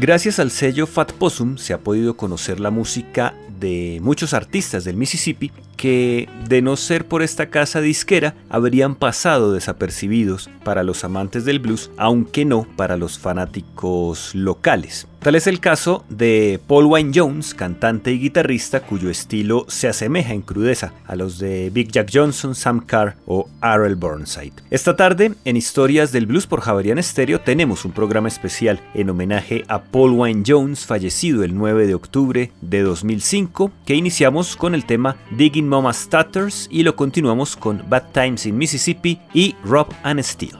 Gracias al sello Fat Possum se ha podido conocer la música de muchos artistas del Mississippi que, de no ser por esta casa disquera, habrían pasado desapercibidos para los amantes del blues, aunque no para los fanáticos locales. Tal es el caso de Paul Wayne Jones, cantante y guitarrista cuyo estilo se asemeja en crudeza a los de Big Jack Johnson, Sam Carr o Arrell Burnside. Esta tarde, en Historias del Blues por Javarian Stereo, tenemos un programa especial en homenaje a Paul Wayne Jones, fallecido el 9 de octubre de 2005, que iniciamos con el tema Digging Mama Stutters y lo continuamos con Bad Times in Mississippi y Rob and Steel.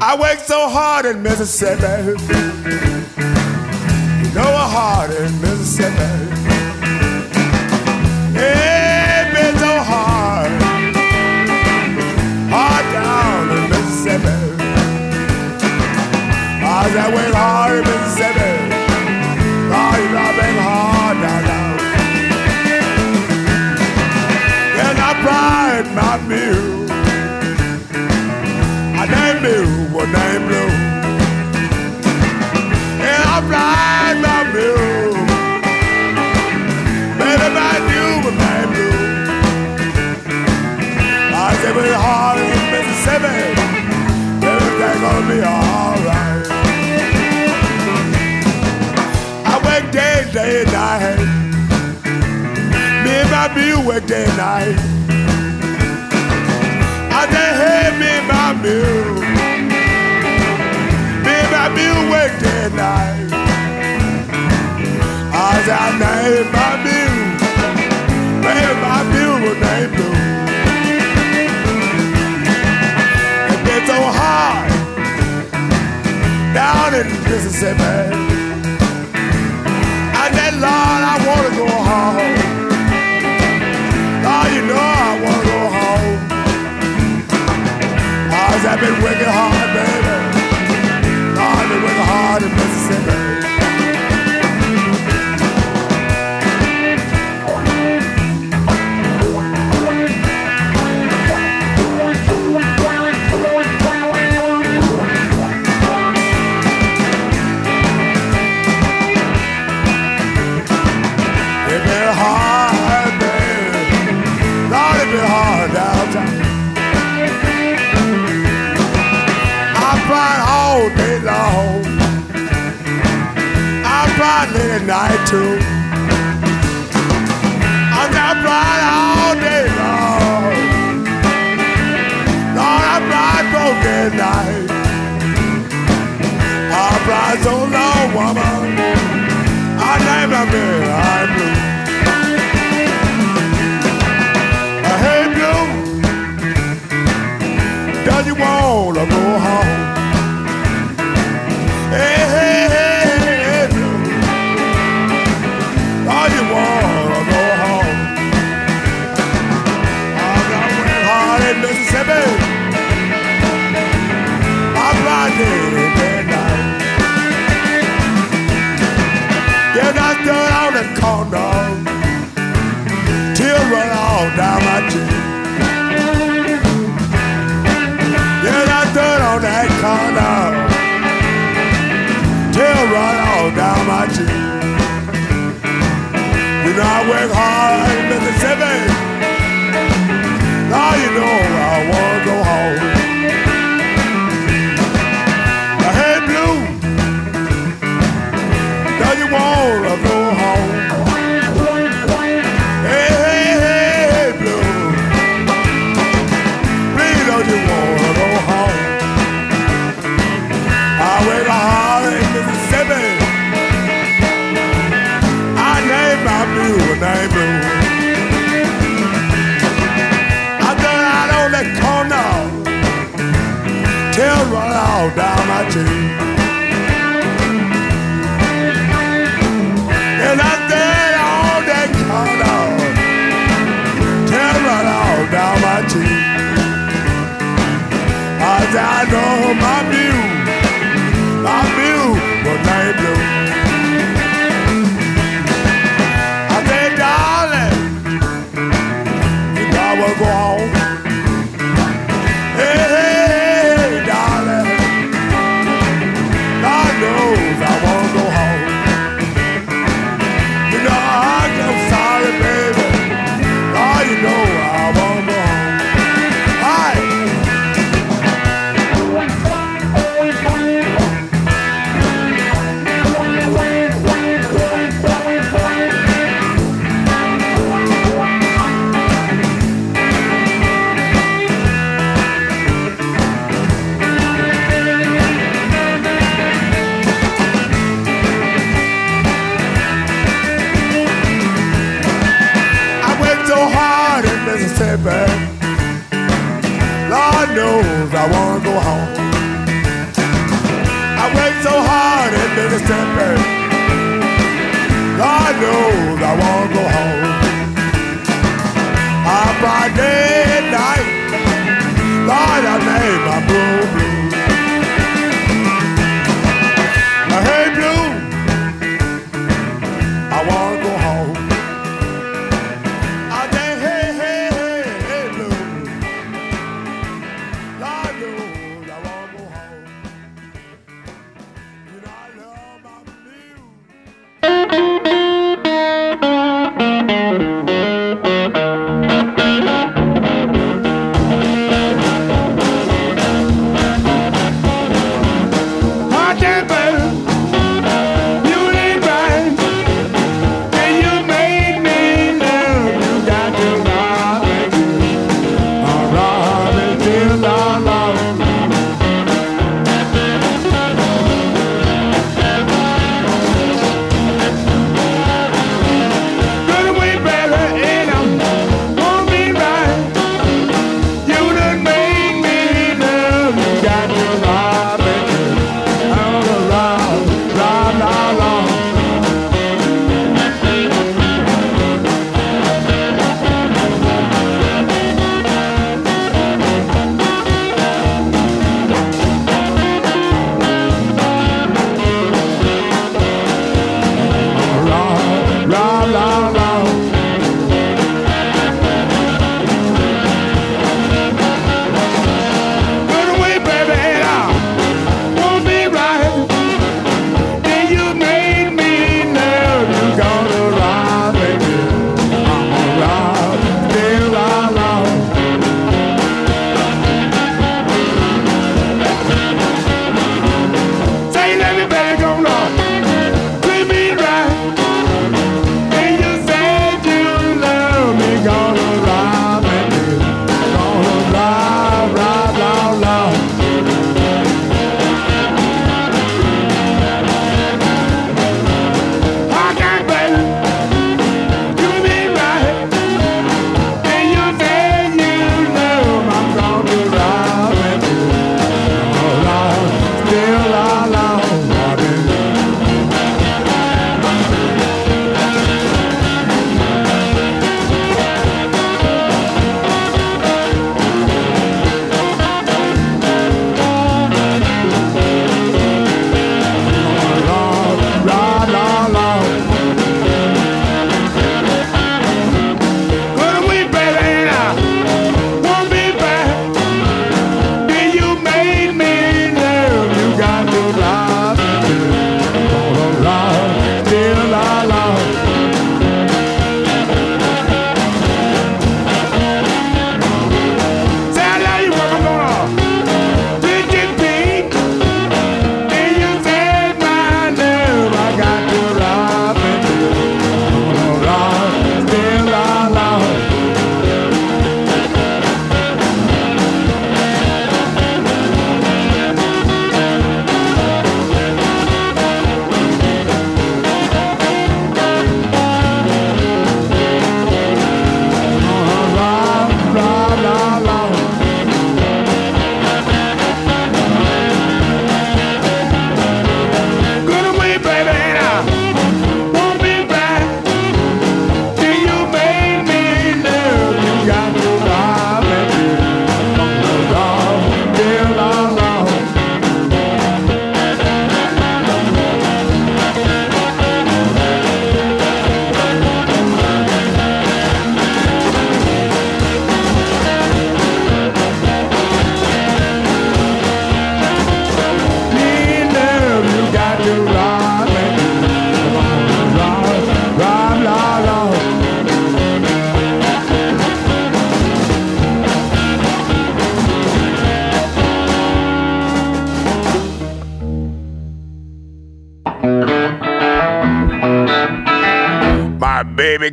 I worked so hard in Mississippi. You know how hard in Mississippi. Yeah, been so hard. Hard down in Mississippi. I said, work hard in My mule work night. I just had me mule. Me and my mule work day night. I I named my mule. Man, my mule was named Blue. It so hard down in Mississippi. I said, Lord, I want to go home. I've at night too. I got cried all day long. Lord, I cried broken night. I cried so long, woman. I my mirror, I'm blue. Hey, blue. Does you wanna go home?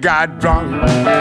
Got drunk.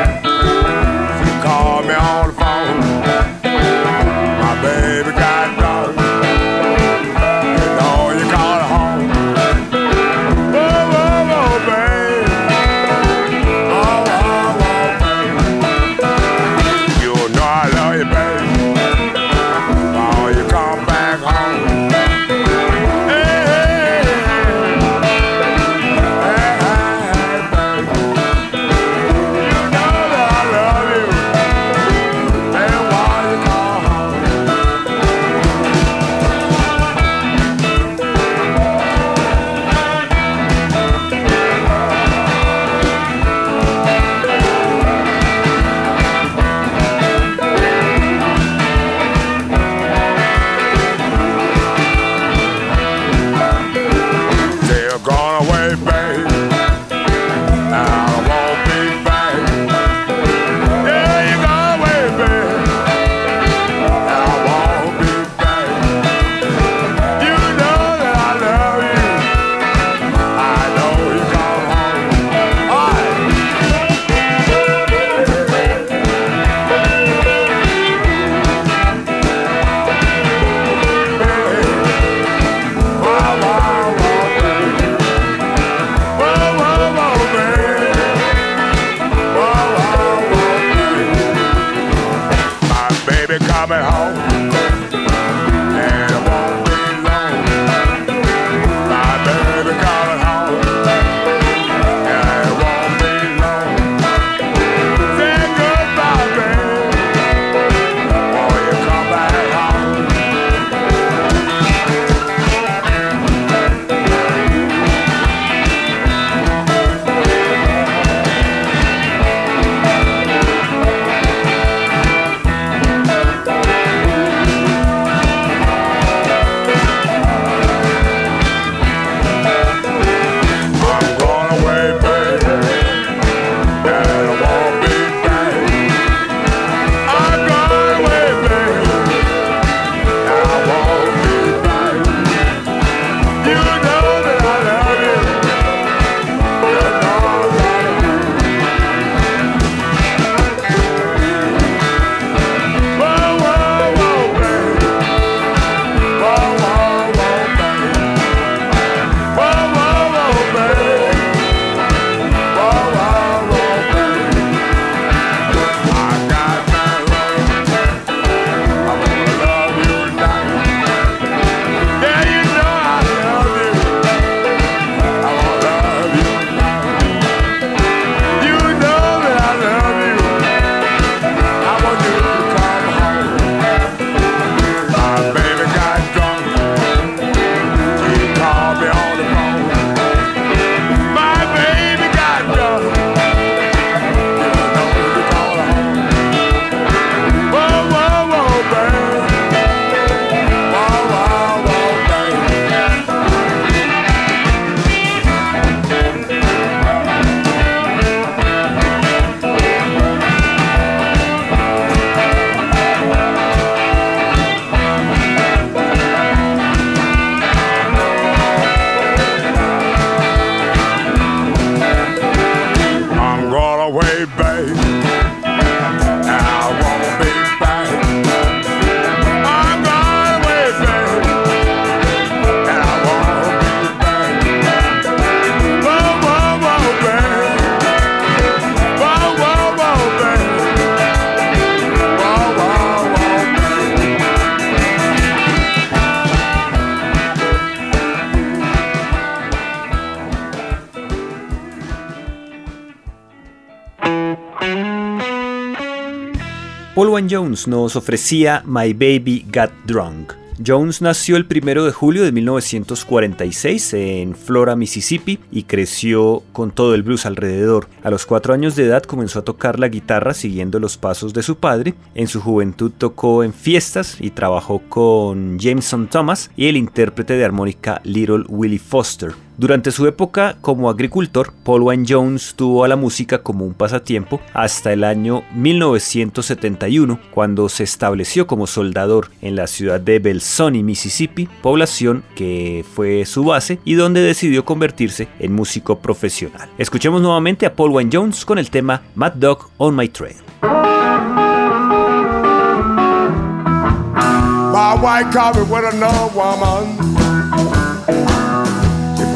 Jones nos ofrecía My Baby Got Drunk. Jones nació el 1 de julio de 1946 en Flora, Mississippi y creció con todo el blues alrededor. A los cuatro años de edad comenzó a tocar la guitarra siguiendo los pasos de su padre. En su juventud tocó en fiestas y trabajó con Jameson Thomas y el intérprete de armónica Little Willie Foster. Durante su época como agricultor, Paul Wayne Jones tuvo a la música como un pasatiempo hasta el año 1971, cuando se estableció como soldador en la ciudad de Belzoni, Mississippi, población que fue su base y donde decidió convertirse en músico profesional. Escuchemos nuevamente a Paul Wayne Jones con el tema Mad Dog on My Trail.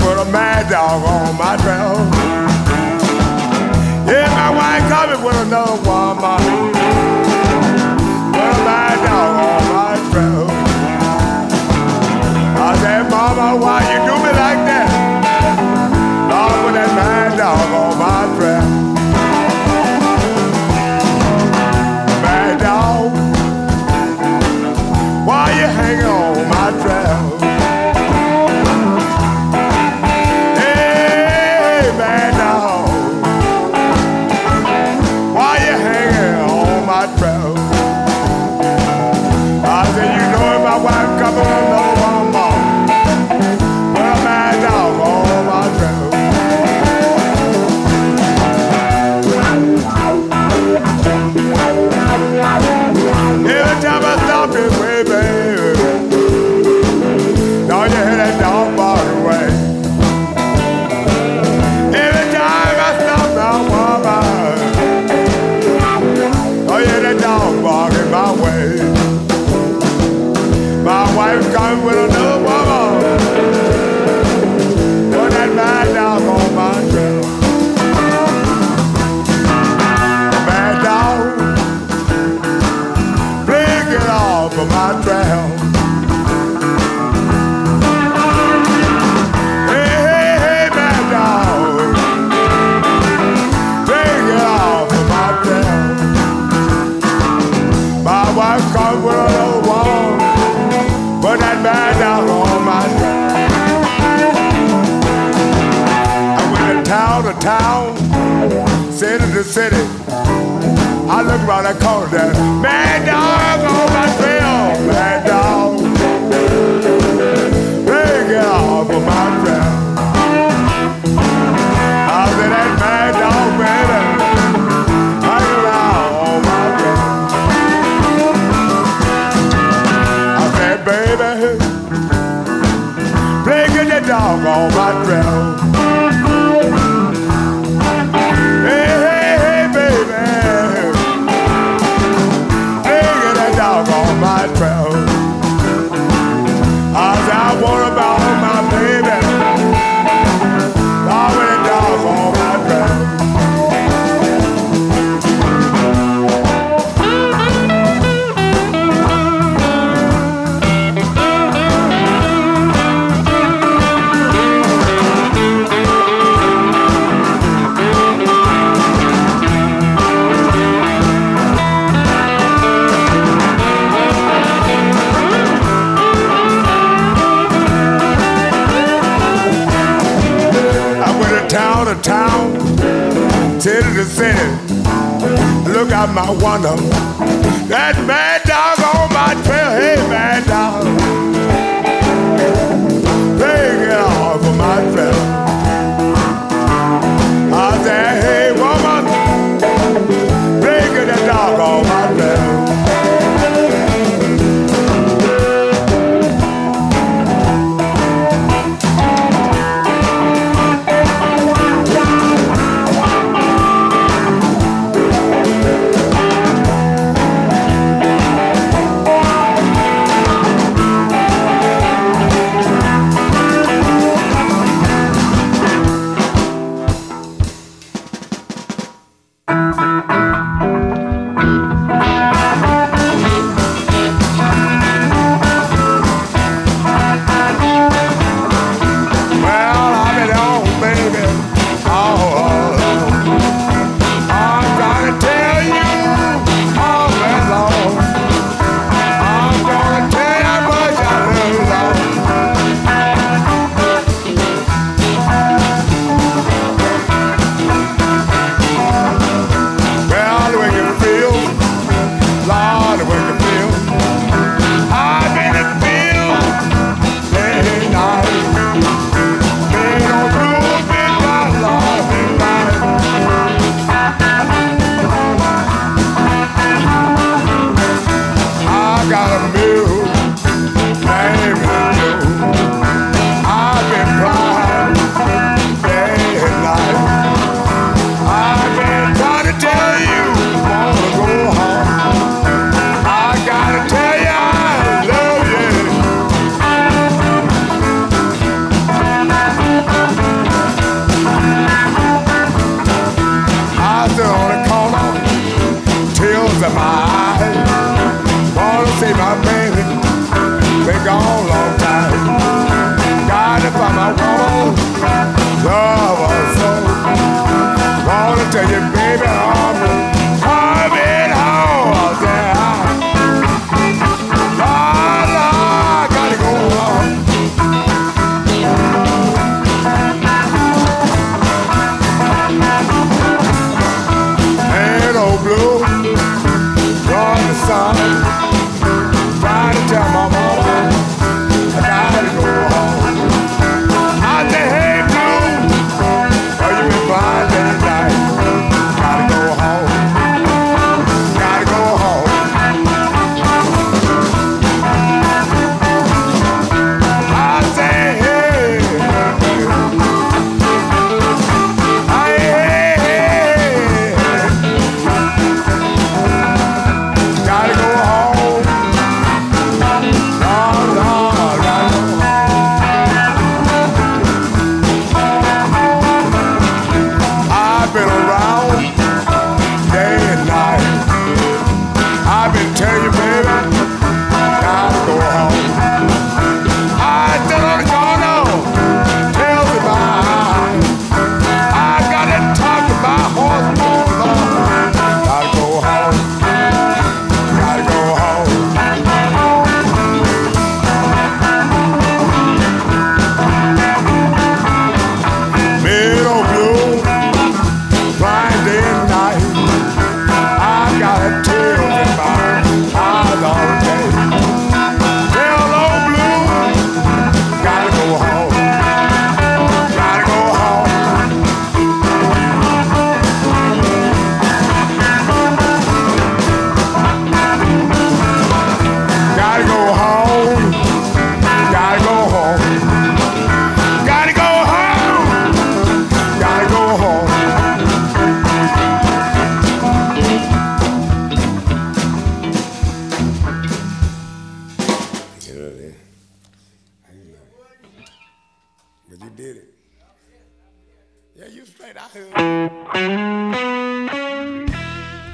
Put a mad dog on my trail. Yeah, my white carpet with another woman. Put a mad dog on my trail. I said, Mama, why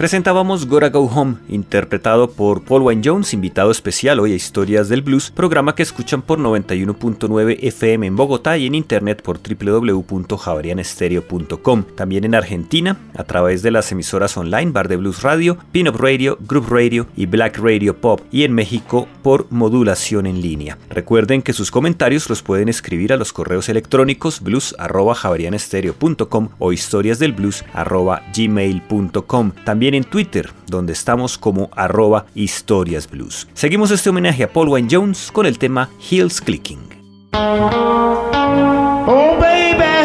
Presentábamos Gotta Go Home, interpretado por Paul Wayne Jones, invitado especial hoy a Historias del Blues, programa que escuchan por 91.9 FM en Bogotá y en internet por www.javarianestereo.com. También en Argentina, a través de las emisoras online Bar de Blues Radio, Pin-Up Radio, Group Radio y Black Radio Pop, y en México por modulación en línea. Recuerden que sus comentarios los pueden escribir a los correos electrónicos blues.javarianestereo.com o historiasdelblues.gmail.com. También en Twitter, donde estamos como arroba historiasblues. Seguimos este homenaje a Paul Wayne Jones con el tema Heels Clicking. Oh, baby.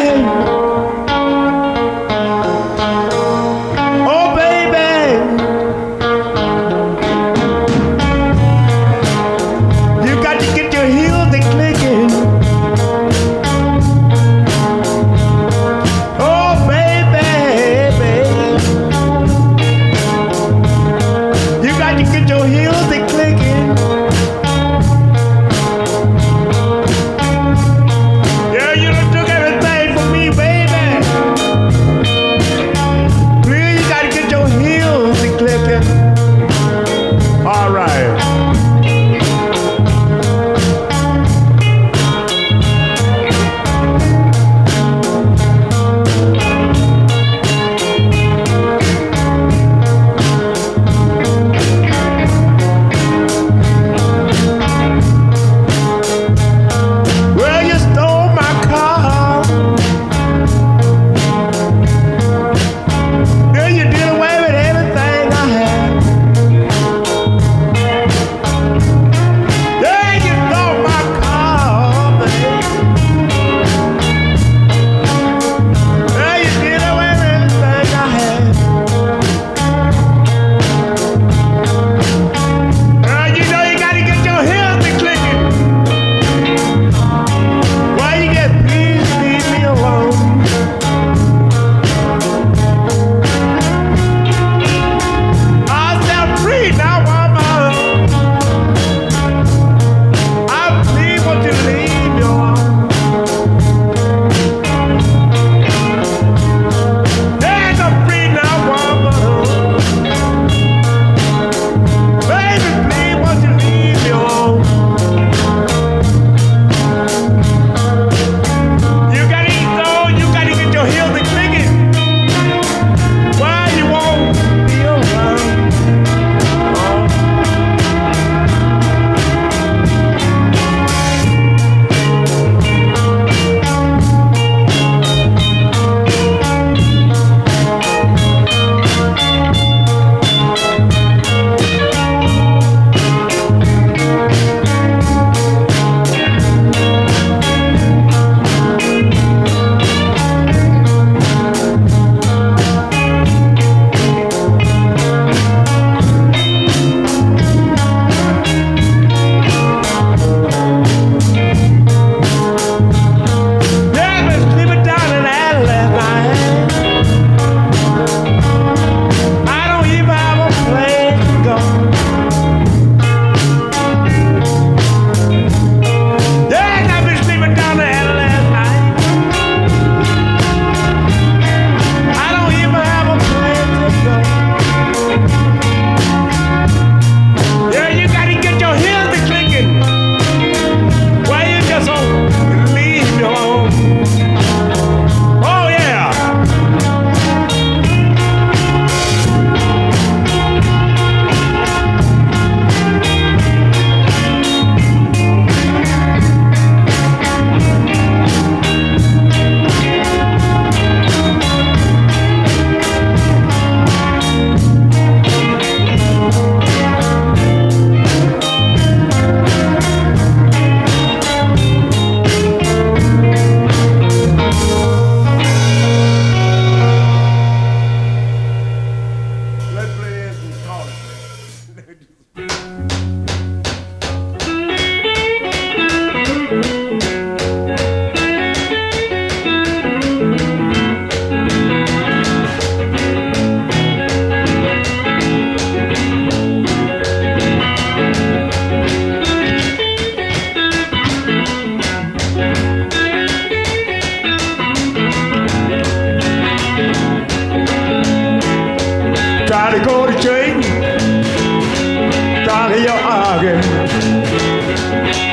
Tali kori chain,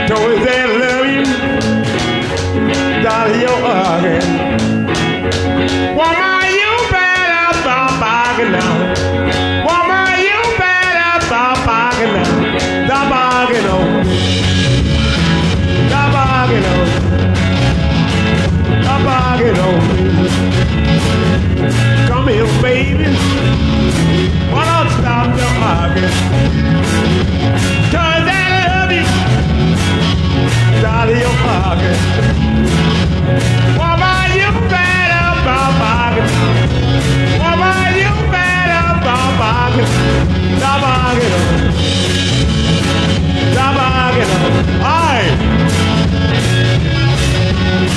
Don't they love you? levi, you're age. One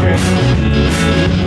your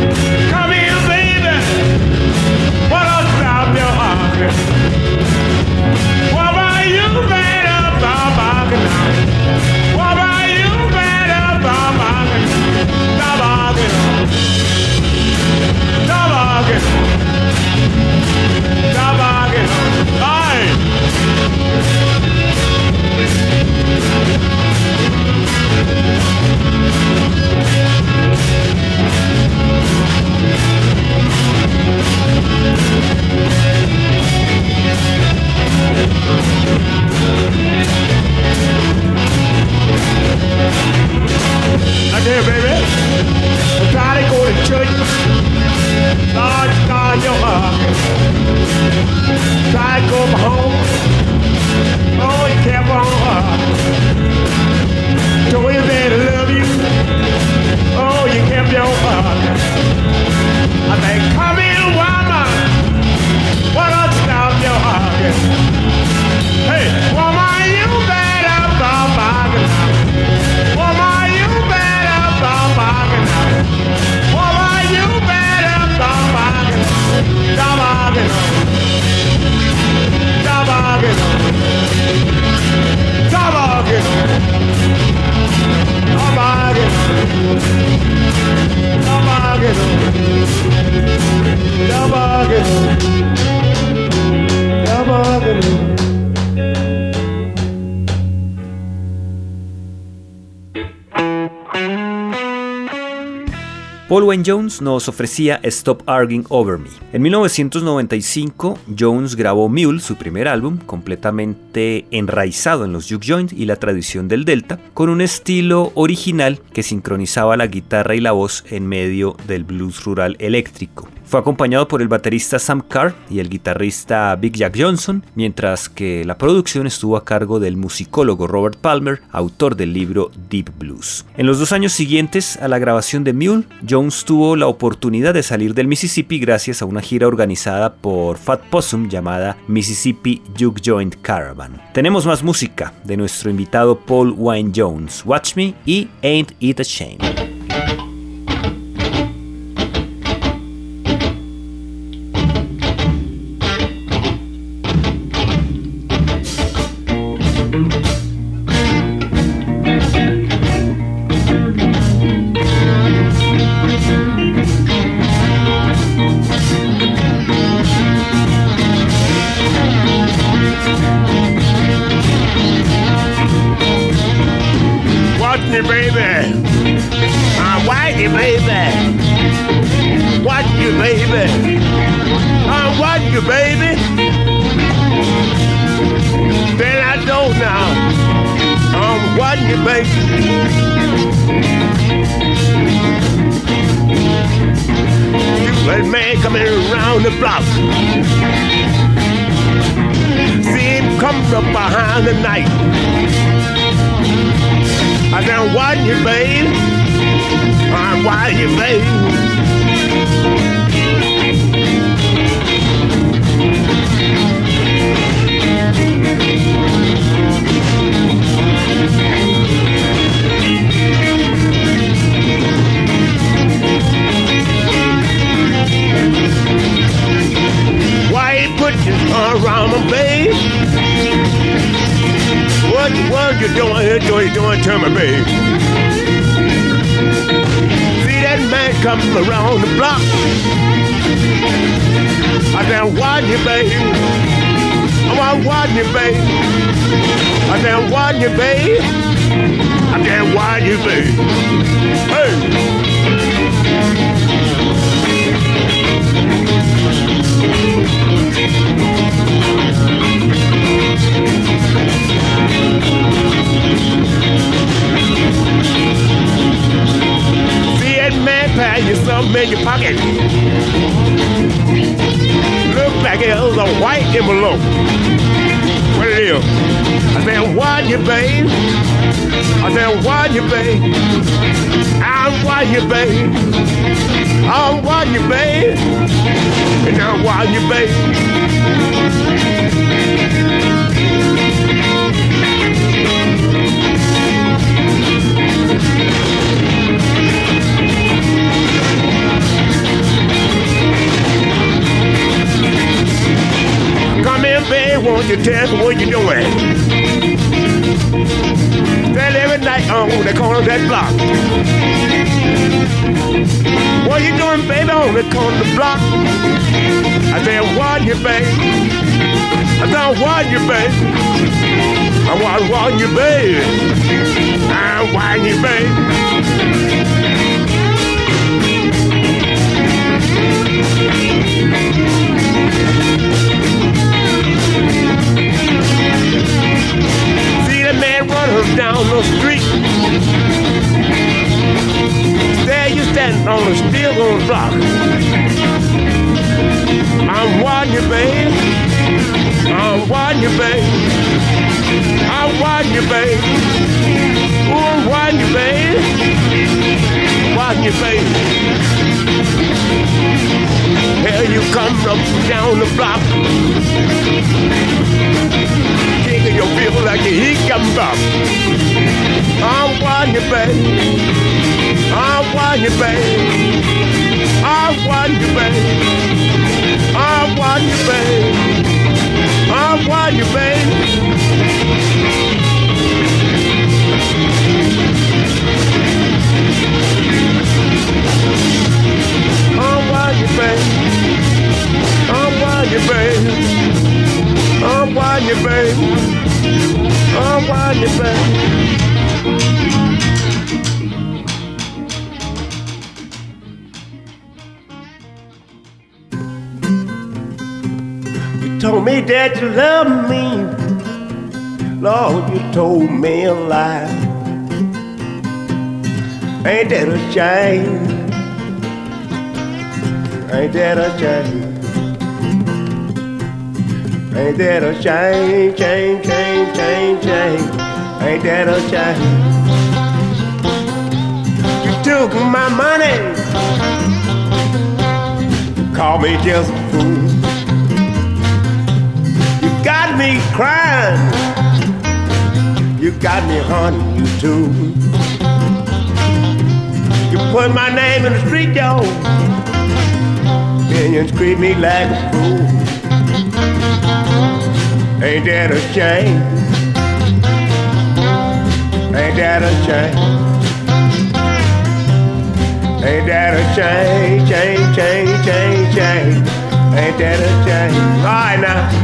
Wayne Jones nos ofrecía Stop Arguing Over Me. En 1995, Jones grabó Mule, su primer álbum, completamente enraizado en los juke joint y la tradición del Delta, con un estilo original que sincronizaba la guitarra y la voz en medio del blues rural eléctrico. Fue acompañado por el baterista Sam Carr y el guitarrista Big Jack Johnson, mientras que la producción estuvo a cargo del musicólogo Robert Palmer, autor del libro Deep Blues. En los dos años siguientes a la grabación de Mule, Jones tuvo la oportunidad de salir del Mississippi gracias a una gira organizada por Fat Possum llamada Mississippi Juke Joint Caravan. Tenemos más música de nuestro invitado Paul Wayne Jones, Watch Me y Ain't It a Shame. You, baby. I said, watch you, baby. Hey. See that man pass you something in your pocket. Look like it was a white envelope. What it is? I said, why you, babe? I said, why you, babe? I'm why you, babe? I'm why you, babe? And I'm why you, babe? Come in, babe, won't you tell me what you doing? On the corner of that block. What you doing, baby, on the corner of the block? I said, what you, babe? I said, what you, babe? I want, what you, babe? I want you, babe? See the man running down the street. There you stand on the steel on the block. I'm watching you, babe. I'm watching you, babe. I'm watching you, babe. Ooh, I'm watching you, babe. Watching you, babe. Here you come up down the block making you feel like he can bump. I want you, babe. I want you, babe. I want you, babe. I want you, babe. I want you, babe. I want you, babe. I want you, babe. I'm watching you, babe. I'm watching you, babe. You told me that you love me. Lord, you told me a lie. Ain't that a shame? Ain't that a shame? Ain't that a shame, shame, shame, shame, shame? Ain't that a shame? You took my money, you me just a fool. You got me crying, you got me haunting you too. You put my name in the street, yo, you treat me like a fool. Ain't that a shame? Ain't that a shame? Ain't that a shame? Shame, shame, shame, shame. Ain't that a shame? All right now.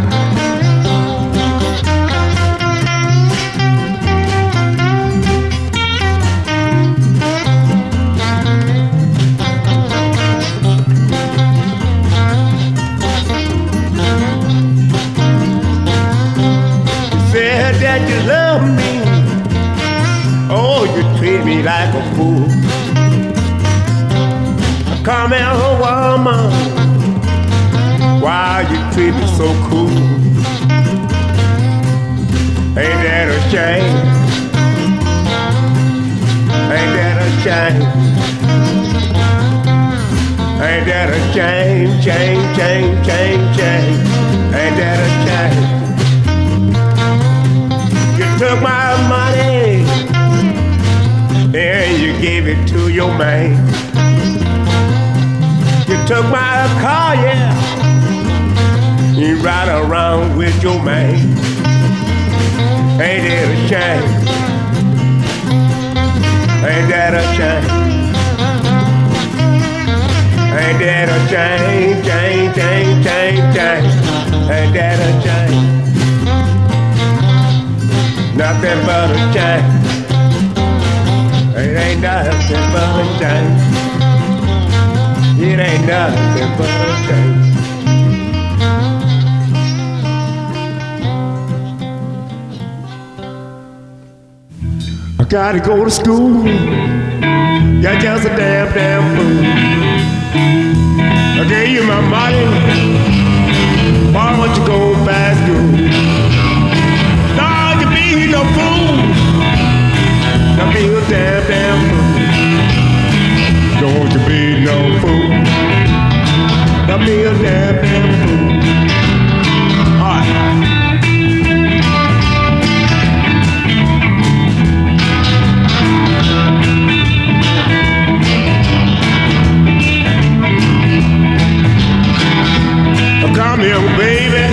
That you love me. Oh, you treat me like a fool. Come here, woman. Why you treat me so cool? Ain't that a shame? Ain't that a shame? Ain't that a shame, shame, shame, shame, shame? Ain't that a shame? You took my money and you gave it to your man. You took my car, yeah. You ride around with your man. Ain't that a shame? Ain't that a shame? Ain't that a shame, shame, shame, shame, shame? Ain't that a shame? Nothing but a shame. It ain't nothing but a shame. It ain't nothing but a shame. I gotta go to school. You're just a damn, damn fool. I gave you my money. Why don't you go fast school? No fool. Don't be a damn, damn fool. Don't you be no fool. Don't be a damn, damn fool. All right. Come here, baby.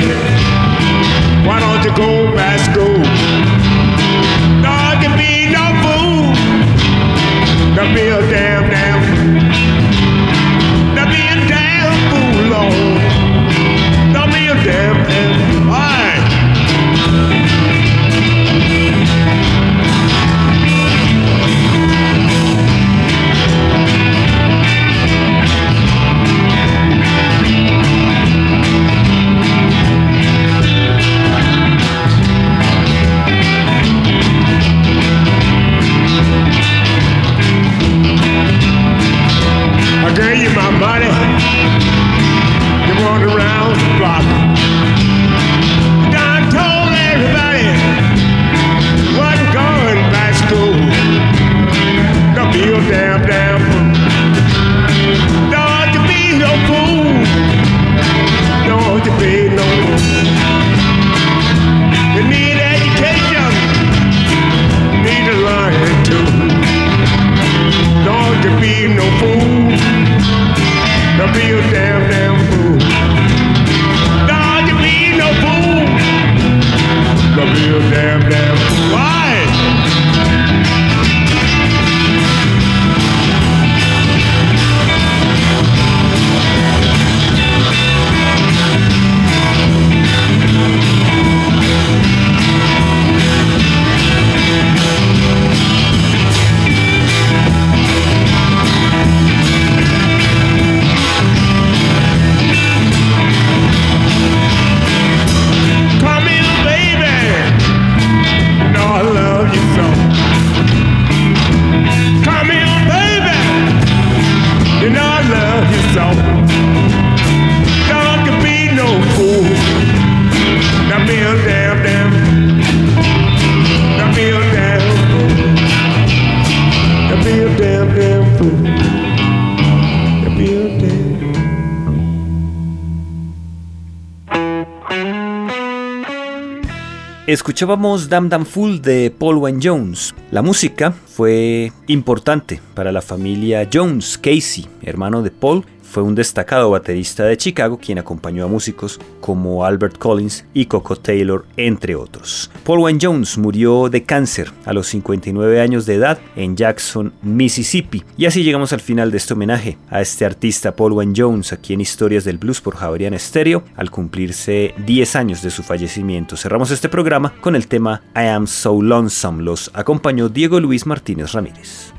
Why don't you go back school? Escuchábamos Dam Dam Fool de Paul Wayne Jones. La música fue importante para la familia Jones. Casey, hermano de Paul, fue un destacado baterista de Chicago quien acompañó a músicos como Albert Collins y Coco Taylor, entre otros. Paul Wayne Jones murió de cáncer a los 59 años de edad en Jackson, Mississippi. Y así llegamos al final de este homenaje a este artista Paul Wayne Jones aquí en Historias del Blues por Javerian Stereo al cumplirse 10 años de su fallecimiento. Cerramos este programa con el tema I Am So Lonesome. Los acompañó Diego Luis Martínez Ramírez.